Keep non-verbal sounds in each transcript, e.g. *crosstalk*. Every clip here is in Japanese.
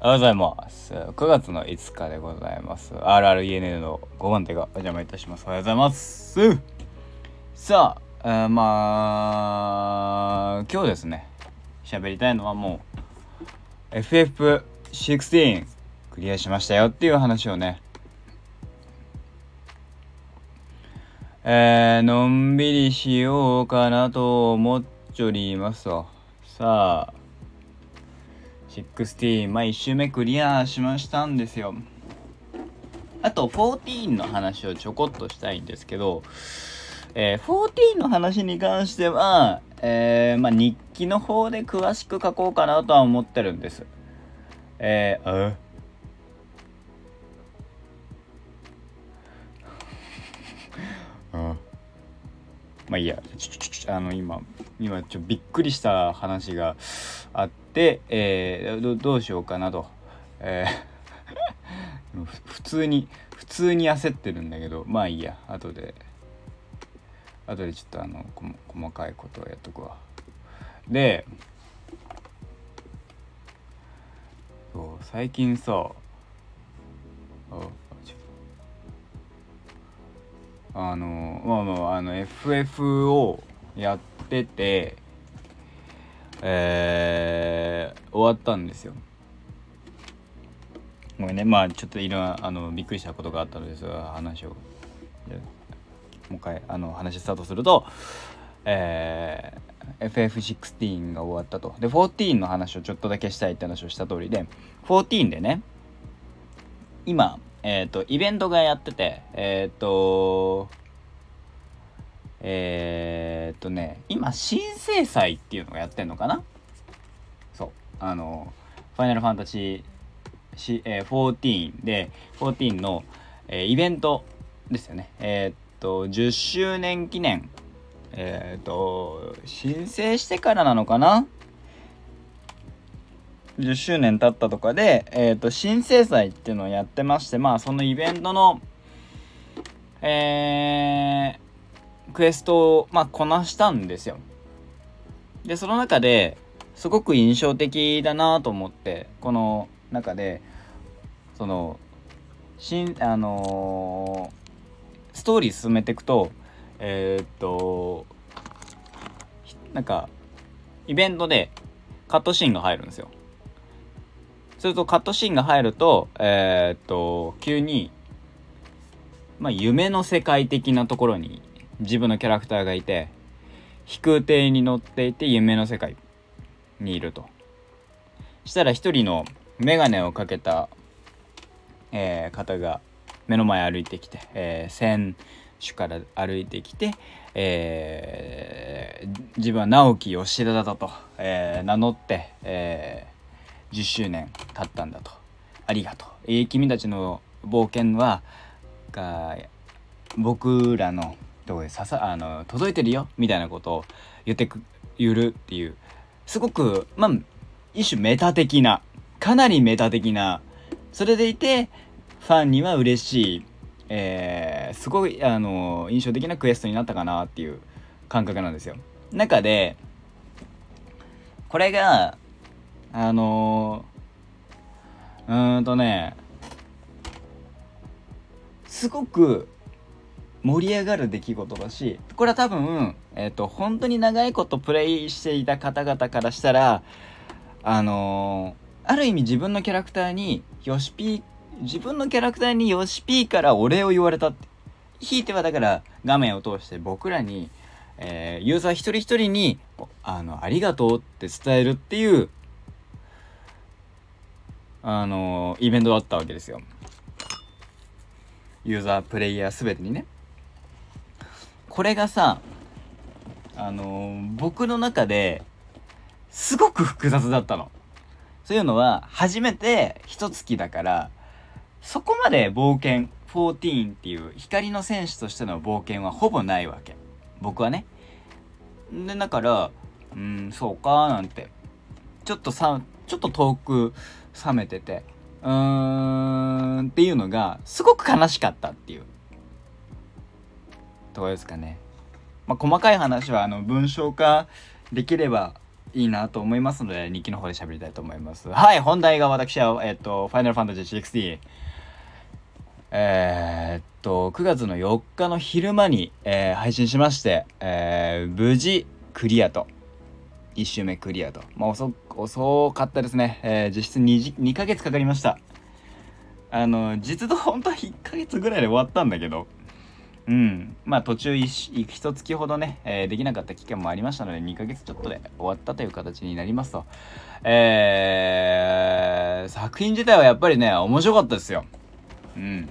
おはようございます。9月の5日でございます。RRENN の5番手がお邪魔いたします。おはようございます。さあ、えーまあ、今日ですね、喋りたいのはもう、FF16 クリアしましたよっていう話をね、えー、のんびりしようかなと思っちょりますと。さあ、16まあ1周目クリアしましたんですよ。あと14の話をちょこっとしたいんですけど、えー、14の話に関しては、えー、まあ日記の方で詳しく書こうかなとは思ってるんです。えー、ああまあいいや。ちょちょちょあの今今ちょびっくりした話があって、えー、どどうしようかなと、えー普通に普通に焦ってるんだけどまあいいや。後で後でちょっとあのこ細かいことをやっとくわ。でそう最近さあちょあのまあまああの FF をやっててえー、終わったんですよ。ごめんね。まあちょっといろんなあのびっくりしたことがあったのですが話をもう一回あの話スタートするとえー、FF16 が終わったと。で14の話をちょっとだけしたいって話をした通りで14でね今えっ、ー、とイベントがやっててえっ、ー、とえー、っとね今新生祭っていうのがやってんのかな？そう。あのファイナルファンタジー、えー、14で14の、えー、イベントですよね。えー、っと10周年記念。えー、っと申請してからなのかな？10周年経ったとかで、えー、と新生祭っていうのをやってましてまあそのイベントのえー、クエストを、まあ、こなしたんですよ。でその中ですごく印象的だなと思ってこの中でその新あのー、ストーリー進めていくとえー、っとなんかイベントでカットシーンが入るんですよ。するとカットシーンが入るとえー、っと急にまあ夢の世界的なところに自分のキャラクターがいて飛空艇に乗っていて夢の世界にいると。したら一人の眼鏡をかけた、えー、方が目の前歩いてきて、えー、選手から歩いてきて、えー、自分は直樹吉田だと、えー、名乗って、えー、10周年経ったんだと。ありがとう、えー、君たちの冒険はが僕らのとこでささあの届いてるよみたいなことを言ってく言るっていうすごくまあ一種メタ的なかなりメタ的なそれでいてファンには嬉しい、えー、すごいあの印象的なクエストになったかなっていう感覚なんですよ。中でこれがあのうーんとねすごく盛り上がる出来事だしこれは多分、えーと、本当に長いことプレイしていた方々からしたらあのー、ある意味自分のキャラクターにヨシピー自分のキャラクターにヨシピーからお礼を言われたってひいてはだから画面を通して僕らに、えー、ユーザー一人一人にあのありがとうって伝えるっていうあのー、イベントだったわけですよ。ユーザープレイヤー全てにねこれがさあの、僕の中ですごく複雑だったの。そういうのは初めて一月だからそこまで冒険14っていう光の戦士としての冒険はほぼないわけ。僕はね。でだからうんそうかなんて。ちょっとさちょっと遠く冷めててうーんっていうのがすごく悲しかったっていう。ところですかね。まあ、細かい話はあの文章化できればいいなと思いますので、日記の方で喋りたいと思います。はい、本題が私は、えっと、ファイナルファンタジー16。えー、っと、9月の4日の昼間に、えー、配信しまして、えー、無事クリアと。1周目クリアと。まあ遅、遅かったですね。えー、実質 2, 2ヶ月かかりました。あの、実動本当は1ヶ月ぐらいで終わったんだけど、うん。まあ途中一月ほどね、えー、できなかった期間もありましたので、2ヶ月ちょっとで終わったという形になりますと。えー、作品自体はやっぱりね、面白かったですよ。うん。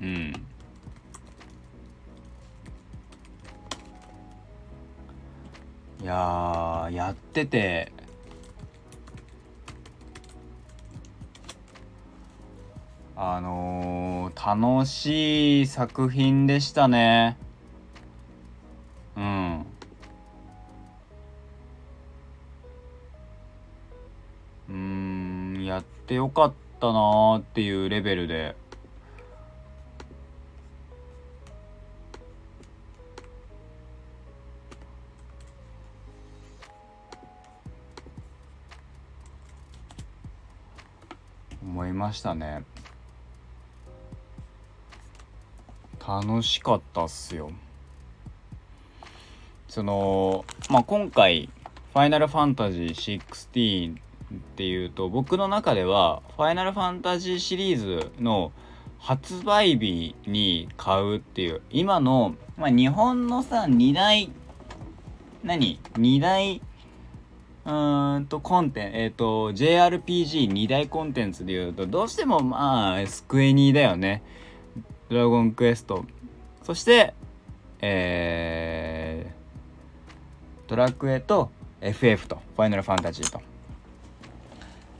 うん。いややってて、あのー、楽しい作品でしたね。うん。うん、やってよかったなーっていうレベルで。思いましたね。楽しかったっすよ。そのまあ今回「ファイナルファンタジー16」っていうと僕の中では「ファイナルファンタジー」シリーズの発売日に買うっていう今の、まあ、日本のさ2大何2大うーんとコンテンツえっ、ー、と JRPG2 大コンテンツでいうとどうしてもまあスクエニだよね。ドラゴンクエスト、そして、えー、ドラクエと FF と、ファイナルファンタジーと。っ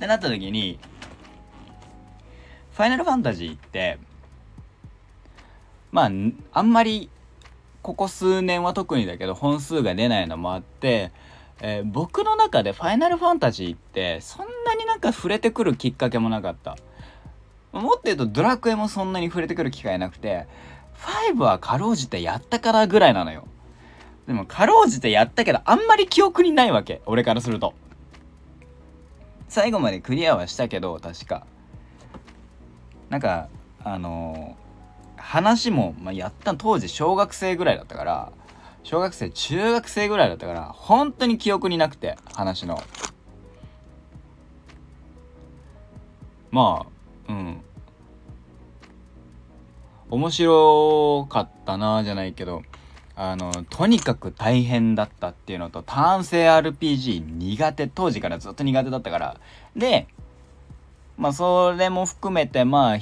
てなった時に、ファイナルファンタジーって、まあ、あんまり、ここ数年は特にだけど、本数が出ないのもあって、えー、僕の中でファイナルファンタジーって、そんなになんか触れてくるきっかけもなかった。もっと言うとドラクエもそんなに触れてくる機会なくて、5はかろうじてやったからぐらいなのよ。でもかろうじてやったけどあんまり記憶にないわけ。俺からすると。最後までクリアはしたけど、確か。なんか、あのー、話も、まあ、やった当時小学生ぐらいだったから、小学生、中学生ぐらいだったから、本当に記憶になくて、話の。まあ、うん。面白かったなじゃないけどあのとにかく大変だったっていうのと単性 RPG 苦手。当時からずっと苦手だったから。でまあそれも含めてまあ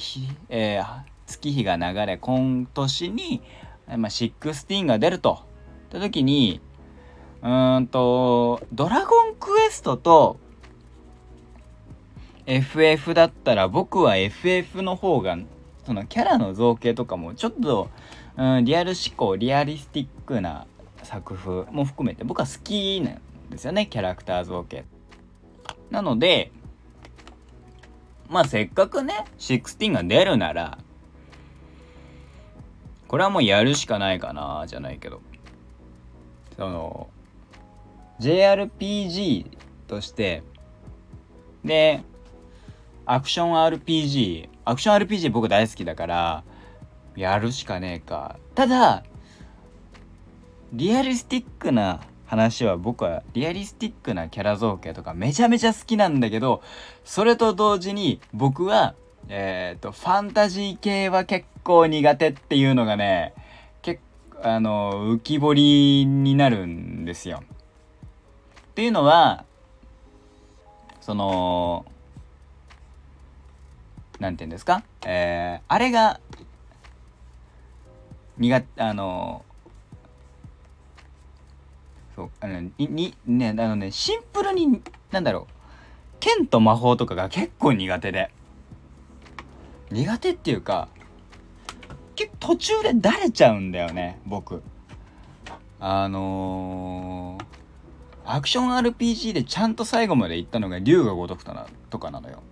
えー、月日が流れ今年に、まあ、16が出ると。った時にうーんとドラゴンクエストと FF だったら僕は FF の方がそのキャラの造形とかもちょっと、うん、リアル思考リアリスティックな作風も含めて僕は好きなんですよねキャラクター造形。なのでまあせっかくね16が出るならこれはもうやるしかないかなじゃないけどその JRPG としてでアクション RPG。アクション RPG 僕大好きだから、やるしかねえか。ただ、リアリスティックな話は僕はリアリスティックなキャラ造形とかめちゃめちゃ好きなんだけど、それと同時に僕は、えっ、ー、と、ファンタジー系は結構苦手っていうのがね、結構、あの、浮き彫りになるんですよ。っていうのは、その、なんて言うんですか？えー、あれが、苦手、あの、そう、あの、に、に、ね、あのね、シンプルに、なんだろう、剣と魔法とかが結構苦手で。苦手っていうか、結途中でだれちゃうんだよね、僕。あのー、アクション RPG でちゃんと最後まで行ったのが竜が如くとなとかなのよ。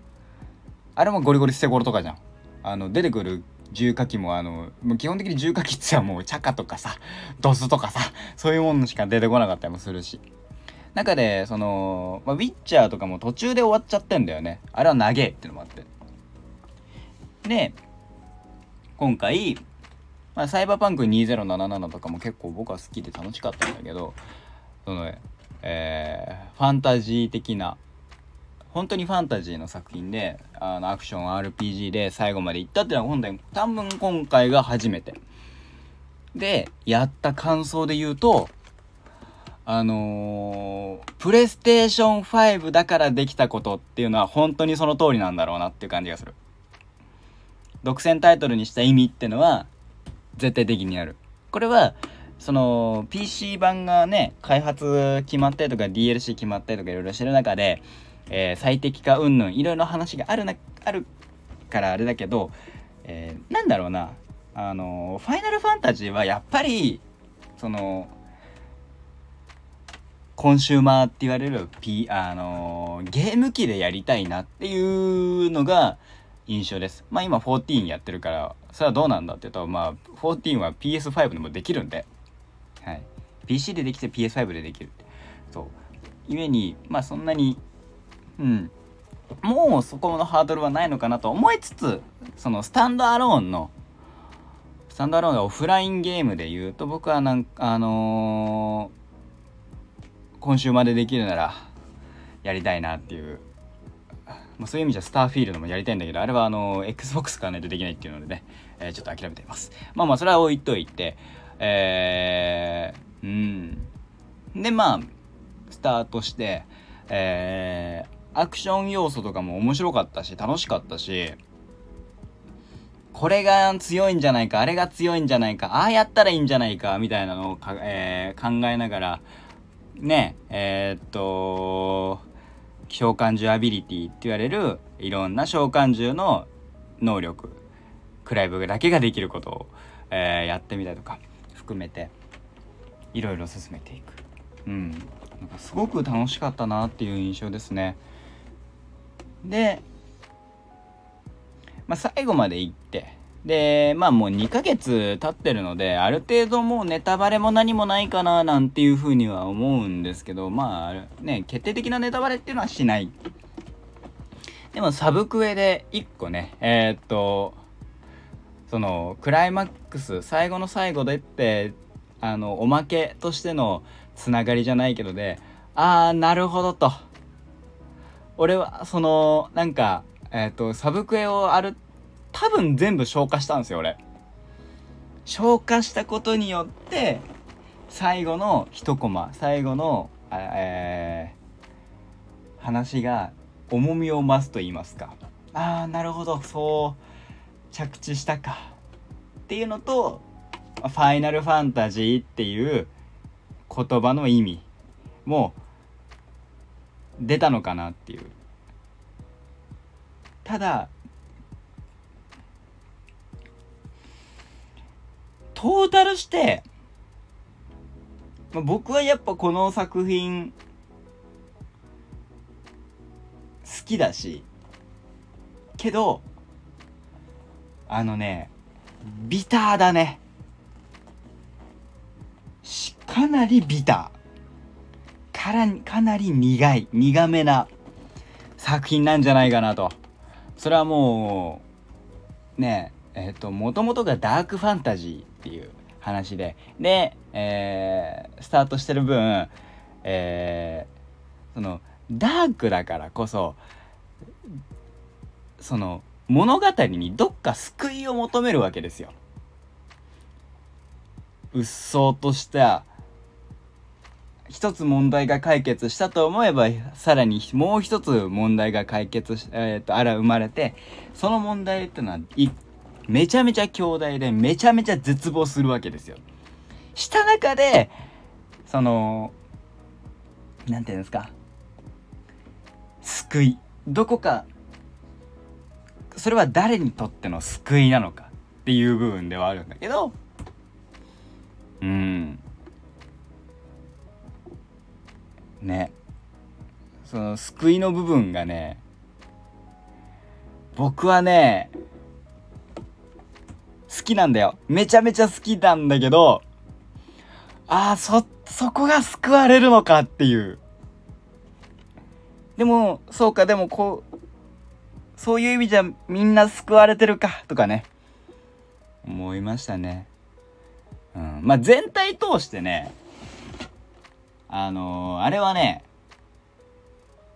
あれもゴリゴリ捨て頃とかじゃん。あの、出てくる重火器もあのもう基本的に重火器ってはもうチャカとかさドスとかさそういうものしか出てこなかったりもするし。中でその、まあ、ウィッチャーとかも途中で終わっちゃってんだよね。あれは長えってのもあって。で今回、まあ、サイバーパンク2077とかも結構僕は好きで楽しかったんだけどそのえー、ファンタジー的な本当にファンタジーの作品であのアクション RPG で最後まで行ったっていうのは本当に多分今回が初めて。でやった感想で言うとあのー、プレイステーション5だからできたことっていうのは本当にその通りなんだろうなっていう感じがする。独占タイトルにした意味ってのは絶対的にある。これはその PC 版がね開発決まったりとか DLC 決まったりとかいろいろしてる中で、えー、最適化云々いろいろ話があるなあるからあれだけど、えー、なんだろうな。あのファイナルファンタジーはやっぱりそのコンシューマーって言われる、P、あのゲーム機でやりたいなっていうのが印象です。まあ今14やってるからそれはどうなんだって言うとまあ14は PS5 でもできるんで。はい、PC でできて PS5 でできるそう。ゆえにまあそんなにうんもうそこのハードルはないのかなと思いつつそのスタンドアローンのスタンドアローンがオフラインゲームで言うと僕はなんかあのー、今週までできるならやりたいなっていうまあ、そういう意味じゃスターフィールドもやりたいんだけどあれはあの XBOX 買わないとできないっていうのでね、えー、ちょっと諦めていますまあまあそれは置いといてえー、うん。で、まあ、スタートして、えー、アクション要素とかも面白かったし、楽しかったし、これが強いんじゃないか、あれが強いんじゃないか、ああやったらいいんじゃないか、みたいなのを、えー、考えながら、ね、えー、っと、召喚獣アビリティって言われるいろんな召喚獣の能力、クライブだけができることを、えー、やってみたりとか、含めていろいろ進めていく。うん。なんかすごく楽しかったなっていう印象ですね。で、まあ、最後まで行ってでまあもう2ヶ月経ってるのである程度もうネタバレも何もないかななんていうふうには思うんですけどまあね決定的なネタバレっていうのはしない。でもサブクエで1個ねえー、っとそのクライマックス最後の最後でってあのおまけとしてのつながりじゃないけどでああなるほどと。俺はそのなんかえっ、ー、とサブクエをある多分全部消化したんですよ俺。消化したことによって最後の一コマ最後のえー、話が重みを増すと言いますか。ああなるほどそう着地したか。っていうのと「ファイナルファンタジー」っていう言葉の意味も出たのかなっていうただトータルして僕はやっぱこの作品好きだしけどあのね、ビターだね。かなりビター。からかなり苦い、苦めな作品なんじゃないかなと。それはもう、ねえ、っ、と、もともとがダークファンタジーっていう話で、で、えー、スタートしてる分、えー、その、ダークだからこそ、その、物語にどっか救いを求めるわけですよ。うっそうとした一つ問題が解決したと思えばさらにもう一つ問題が解決し、えー、とあら生まれてその問題ってのはいめちゃめちゃ強大でめちゃめちゃ絶望するわけですよ。した中でその何て言うんですか救いどこかそれは誰にとっての救いなのかっていう部分ではあるんだけどうんねその救いの部分がね僕はね好きなんだよ。めちゃめちゃ好きなんだけど、ああ、そ、そこが救われるのかっていう。でも、そうか、でもこう、そういう意味じゃみんな救われてるか、とかね。思いましたね。うん。まあ、全体通してね、あのー、あれはね、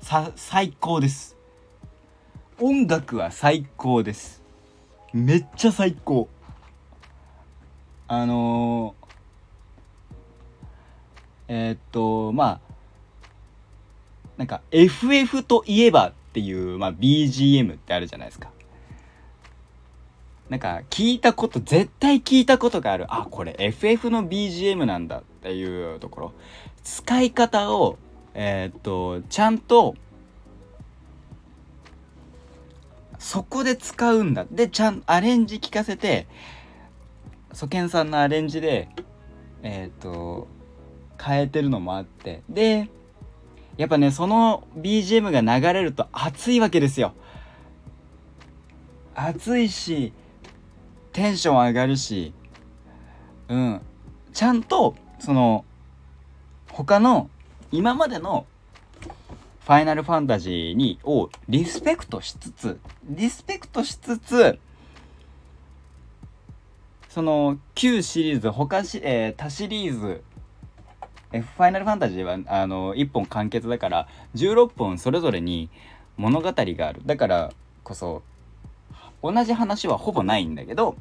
さ、最高です。音楽は最高です。めっちゃ最高。あのー、えー、っと、まあ、なんか FF といえばっていう、まあ、BGM ってあるじゃないですか。なんか聞いたこと絶対聞いたことがあるあこれ FF の BGM なんだっていうところ使い方をえー、っとちゃんとそこで使うんだ。でちゃんアレンジ聞かせてソケンさんのアレンジでえー、っと変えてるのもあって。でやっぱねその BGM が流れると熱いわけですよ。熱いしテンション上がるし、うん、ちゃんとその他の今までのファイナルファンタジーにをリスペクトしつつリスペクトしつつその旧シリーズ他し、えー、他シリーズファイナルファンタジーはあの1本完結だから16本それぞれに物語がある。だからこそ同じ話はほぼないんだけど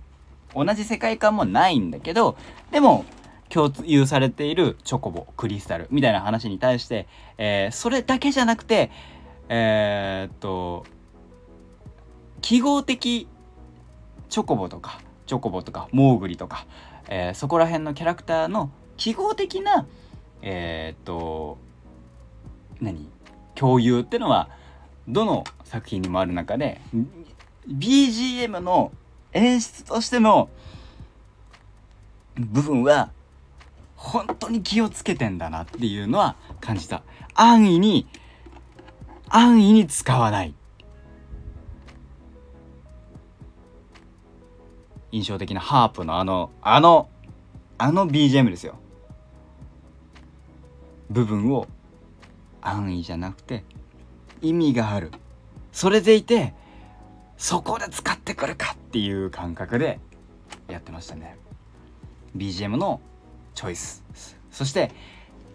同じ世界観もないんだけどでも共有されているチョコボクリスタルみたいな話に対して、えー、それだけじゃなくてえー、っと記号的チョコボとかチョコボとかモーグリとか、えー、そこら辺のキャラクターの記号的なえ、っと何？共有ってのはどの作品にもある中で BGM の演出としての部分は本当に気をつけてんだなっていうのは感じた。安易に安易に使わない。印象的なハープのあのあのあの BGM ですよ。部分を安易じゃなくて意味があるそれでいてそこで使ってくるかっていう感覚でやってましたね BGM のチョイスそして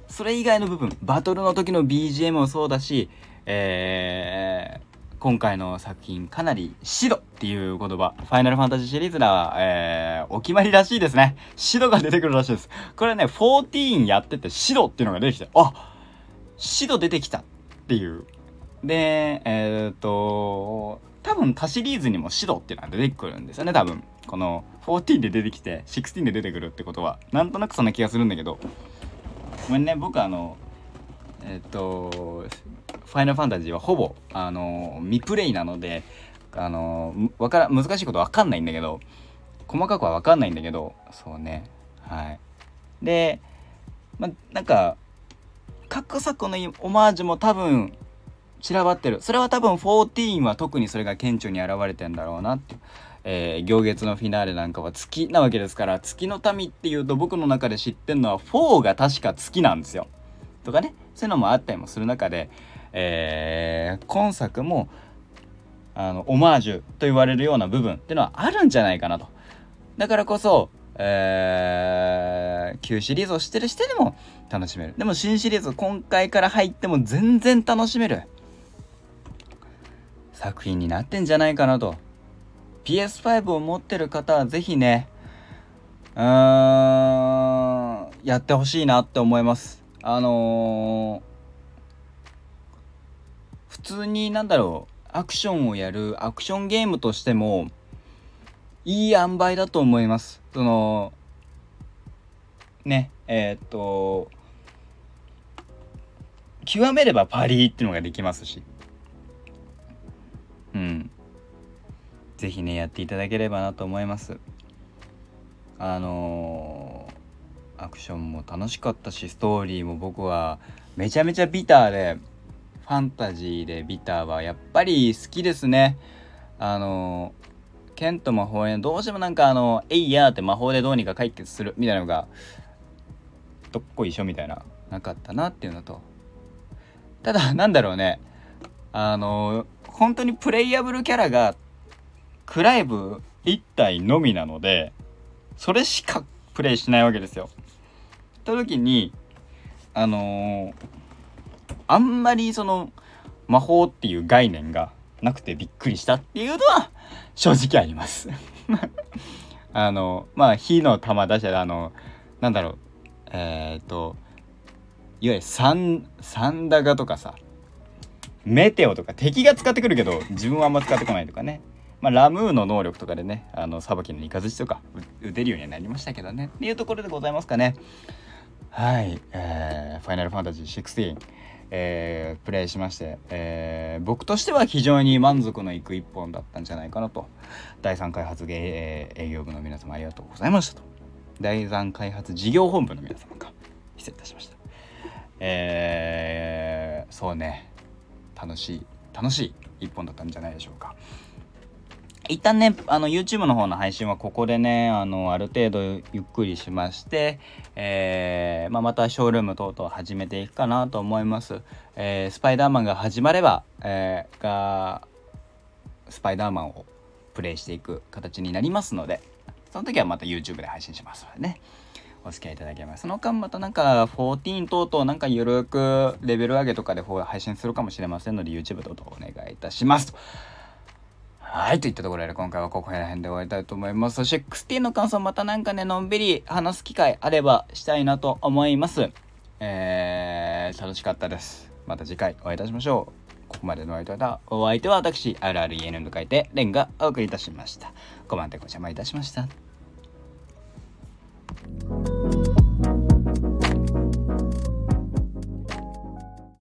それ以外の部分バトルの時の BGM もそうだしえー今回の作品かなりシドっていう言葉、ファイナルファンタジーシリーズでは、えー、お決まりらしいですね。シドが出てくるらしいです。これね、14やっててシドっていうのが出てきて、あシド出てきたっていう。で、えー、っと、多分他シリーズにもシドっていうのは出てくるんですよね、多分。この14で出てきて16で出てくるってことは、なんとなくそんな気がするんだけど、ごめんね、僕あの、えっと、ファイナルファンタジーはほぼ、あの、未プレイなので、あの、わから、難しいことわかんないんだけど、細かくはわかんないんだけど、そうね。はい。で、ま、なんか、各作のオマージュも多分、散らばってる。それは多分14は特にそれが顕著に現れてんだろうなって。えー、行月のフィナーレなんかは月なわけですから月の民っていうと僕の中で知ってんのは4が確か月なんですよ。とかねそういうのもあったりもする中で、えー、今作もあのオマージュと言われるような部分っていうのはあるんじゃないかなと。だからこそ、えー、旧シリーズを知ってる人でも楽しめる。でも新シリーズ今回から入っても全然楽しめる作品になってんじゃないかなと。PS5 を持ってる方は是非ね、うーん、やってほしいなって思います。あのー普通になんだろうアクションをやるアクションゲームとしてもいい塩梅だと思いますそのねえー、っと極めればパリーっていうのができますしうん。是非ねやっていただければなと思います。あのー、アクションも楽しかったしストーリーも僕はめちゃめちゃビターでファンタジーでビターはやっぱり好きですね。あの剣と魔法へどうしてもなんかあの「えいや」って魔法でどうにか解決するみたいなのがどっこいしょみたいななかったなっていうのと。ただなんだろうね。あの本当にプレイヤブルキャラがクライブ1体のみなのでそれしかプレイしないわけですよ。った時にあのー、あんまりその魔法っていう概念がなくてびっくりしたっていうのは正直あります *laughs* あのまあ火の玉出したらあのなんだろうえっ、ー、といわゆるサンサンダガとかさメテオとか敵が使ってくるけど自分はあんま使ってこないとかね。まあ、ラムーの能力とかでねあのさばきのイカズチとか打てるようにはなりましたけどね。っていうところでございますかね。はい、えー、ファイナルファンタジー16えー、プレイしまして、えー、僕としては非常に満足のいく一本だったんじゃないかなと。第3開発営業部の皆様ありがとうございましたと。第3開発事業本部の皆様か。失礼いたしました。えー、そうね。楽しい楽しい一本だったんじゃないでしょうか一旦ね、あの、YouTube の方の配信はここでね、あの、ある程度ゆっくりしまして、えー、まあ、またショールーム等々始めていくかなと思います。えー、スパイダーマンが始まれば、えー、が、スパイダーマンをプレイしていく形になりますので、その時はまた YouTube で配信しますのでね。お付き合いいただけます。その間またなんか14等々なんかゆるくレベル上げとかで配信するかもしれませんので YouTube 等々お願いいたします。はい、といったところで今回はここら辺で終わりたいと思います。そして XT の感想またなんかね、のんびり話す機会あればしたいなと思います。えー、楽しかったです。また次回お会いいたしましょう。ここまでのお相手は、お相手は私、RREN と書いて、レンがお送りいたしました。コマンテご邪魔いたしました。